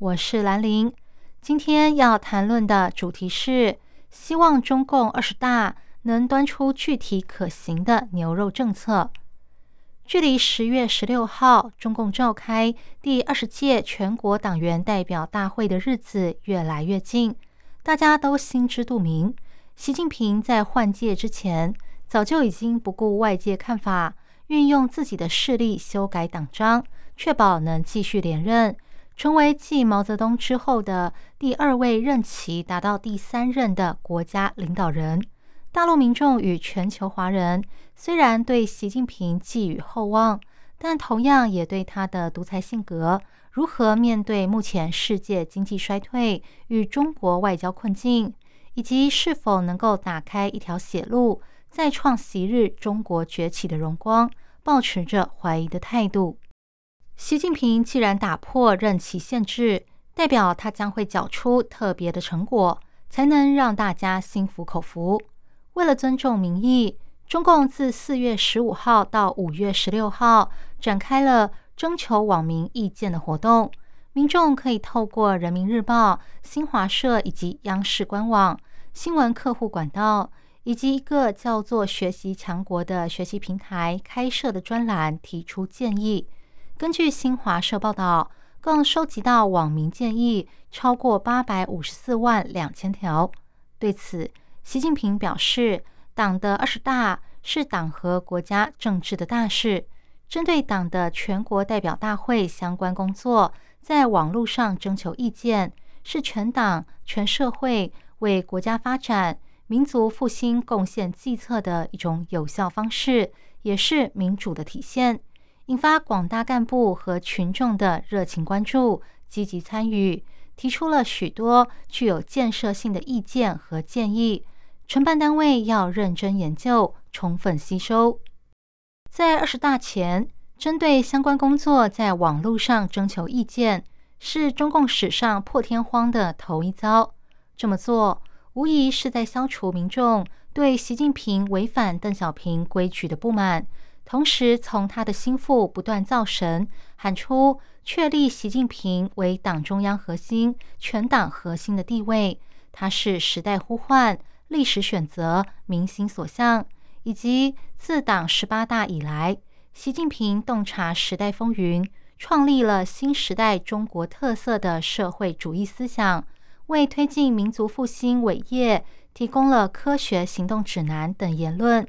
我是兰玲。今天要谈论的主题是，希望中共二十大能端出具体可行的牛肉政策。距离十月十六号中共召开第二十届全国党员代表大会的日子越来越近，大家都心知肚明。习近平在换届之前，早就已经不顾外界看法。运用自己的势力修改党章，确保能继续连任，成为继毛泽东之后的第二位任期达到第三任的国家领导人。大陆民众与全球华人虽然对习近平寄予厚望，但同样也对他的独裁性格、如何面对目前世界经济衰退与中国外交困境，以及是否能够打开一条血路。再创昔日中国崛起的荣光，保持着怀疑的态度。习近平既然打破任期限制，代表他将会缴出特别的成果，才能让大家心服口服。为了尊重民意，中共自四月十五号到五月十六号展开了征求网民意见的活动，民众可以透过人民日报、新华社以及央视官网、新闻客户管道。以及一个叫做“学习强国”的学习平台开设的专栏提出建议。根据新华社报道，共收集到网民建议超过八百五十四万两千条。对此，习近平表示，党的二十大是党和国家政治的大事，针对党的全国代表大会相关工作，在网络上征求意见，是全党全社会为国家发展。民族复兴贡献计策的一种有效方式，也是民主的体现，引发广大干部和群众的热情关注、积极参与，提出了许多具有建设性的意见和建议。承办单位要认真研究、充分吸收。在二十大前，针对相关工作在网络上征求意见，是中共史上破天荒的头一遭。这么做。无疑是在消除民众对习近平违反邓小平规矩的不满，同时从他的心腹不断造神，喊出确立习近平为党中央核心、全党核心的地位，他是时代呼唤、历史选择、民心所向，以及自党十八大以来，习近平洞察时代风云，创立了新时代中国特色的社会主义思想。为推进民族复兴伟业提供了科学行动指南等言论，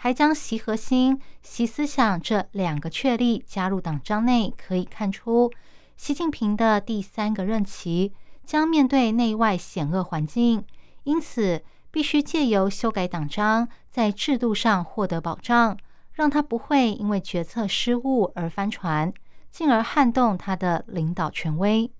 还将习核心、习思想这两个确立加入党章内，可以看出，习近平的第三个任期将面对内外险恶环境，因此必须借由修改党章，在制度上获得保障，让他不会因为决策失误而翻船，进而撼动他的领导权威。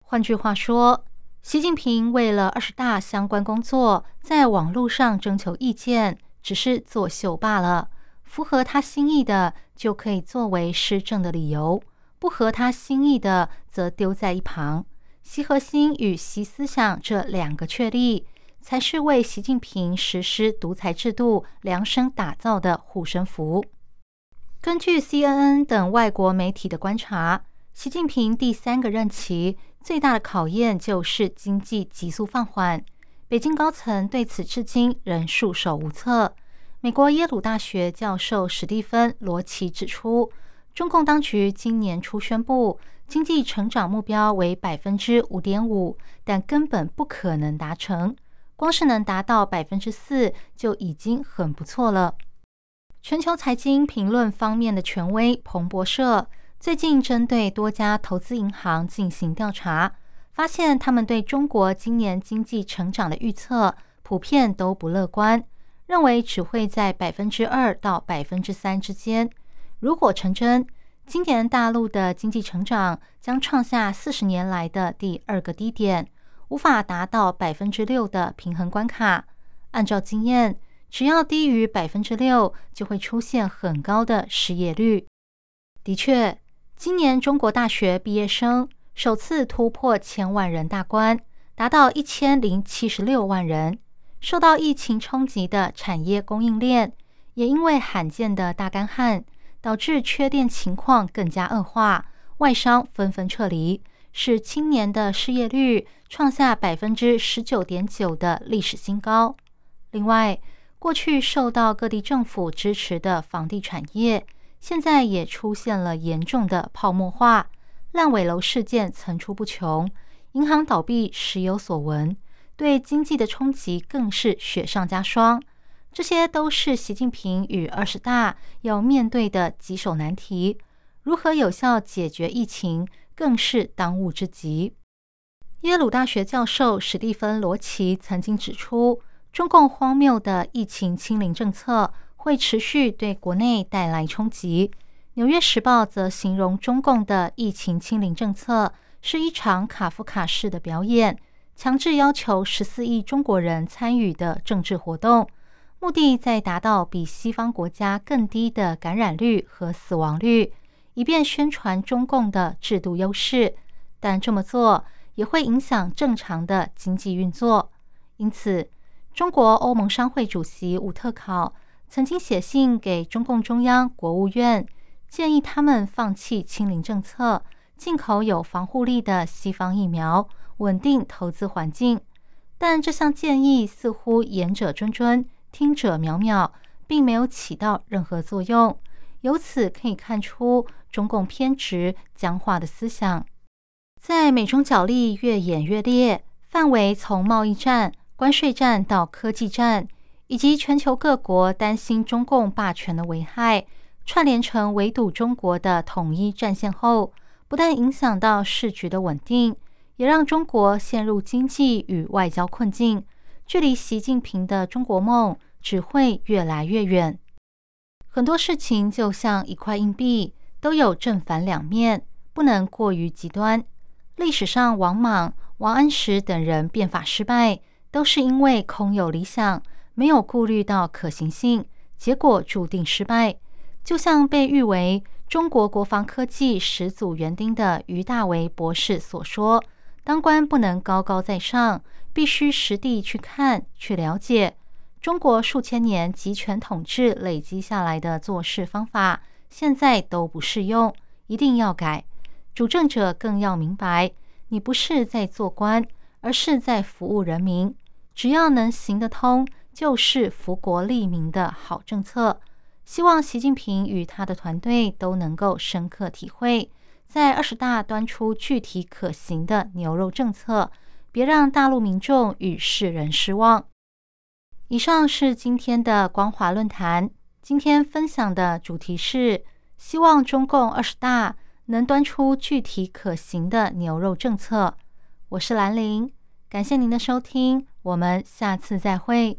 换句话说。习近平为了二十大相关工作，在网络上征求意见，只是作秀罢了。符合他心意的，就可以作为施政的理由；不合他心意的，则丢在一旁。习核心与习思想这两个确立，才是为习近平实施独裁制度量身打造的护身符。根据 CNN 等外国媒体的观察，习近平第三个任期。最大的考验就是经济急速放缓，北京高层对此至今仍束手无策。美国耶鲁大学教授史蒂芬·罗奇指出，中共当局今年初宣布经济成长目标为百分之五点五，但根本不可能达成，光是能达到百分之四就已经很不错了。全球财经评论方面的权威彭博社。最近针对多家投资银行进行调查，发现他们对中国今年经济成长的预测普遍都不乐观，认为只会在百分之二到百分之三之间。如果成真，今年大陆的经济成长将创下四十年来的第二个低点，无法达到百分之六的平衡关卡。按照经验，只要低于百分之六，就会出现很高的失业率。的确，今年中国大学毕业生首次突破千万人大关，达到一千零七十六万人。受到疫情冲击的产业供应链，也因为罕见的大干旱，导致缺电情况更加恶化，外商纷纷撤离，使青年的失业率创下百分之十九点九的历史新高。另外，过去受到各地政府支持的房地产业，现在也出现了严重的泡沫化，烂尾楼事件层出不穷，银行倒闭时有所闻。对经济的冲击更是雪上加霜，这些都是习近平与二十大要面对的棘手难题。如何有效解决疫情，更是当务之急。耶鲁大学教授史蒂芬·罗奇曾经指出，中共荒谬的疫情清零政策会持续对国内带来冲击。《纽约时报》则形容中共的疫情清零政策是一场卡夫卡式的表演。强制要求十四亿中国人参与的政治活动，目的在达到比西方国家更低的感染率和死亡率，以便宣传中共的制度优势。但这么做也会影响正常的经济运作。因此，中国欧盟商会主席伍特考曾经写信给中共中央、国务院，建议他们放弃清零政策，进口有防护力的西方疫苗。稳定投资环境，但这项建议似乎言者谆谆，听者渺渺，并没有起到任何作用。由此可以看出中共偏执僵化的思想。在美中角力越演越烈，范围从贸易战、关税战到科技战，以及全球各国担心中共霸权的危害，串联成围堵中国的统一战线后，不但影响到市局的稳定。也让中国陷入经济与外交困境，距离习近平的中国梦只会越来越远。很多事情就像一块硬币，都有正反两面，不能过于极端。历史上，王莽、王安石等人变法失败，都是因为空有理想，没有顾虑到可行性，结果注定失败。就像被誉为中国国防科技始祖园丁的于大为博士所说。当官不能高高在上，必须实地去看、去了解。中国数千年集权统治累积下来的做事方法，现在都不适用，一定要改。主政者更要明白，你不是在做官，而是在服务人民。只要能行得通，就是福国利民的好政策。希望习近平与他的团队都能够深刻体会。在二十大端出具体可行的牛肉政策，别让大陆民众与世人失望。以上是今天的光华论坛，今天分享的主题是希望中共二十大能端出具体可行的牛肉政策。我是兰陵，感谢您的收听，我们下次再会。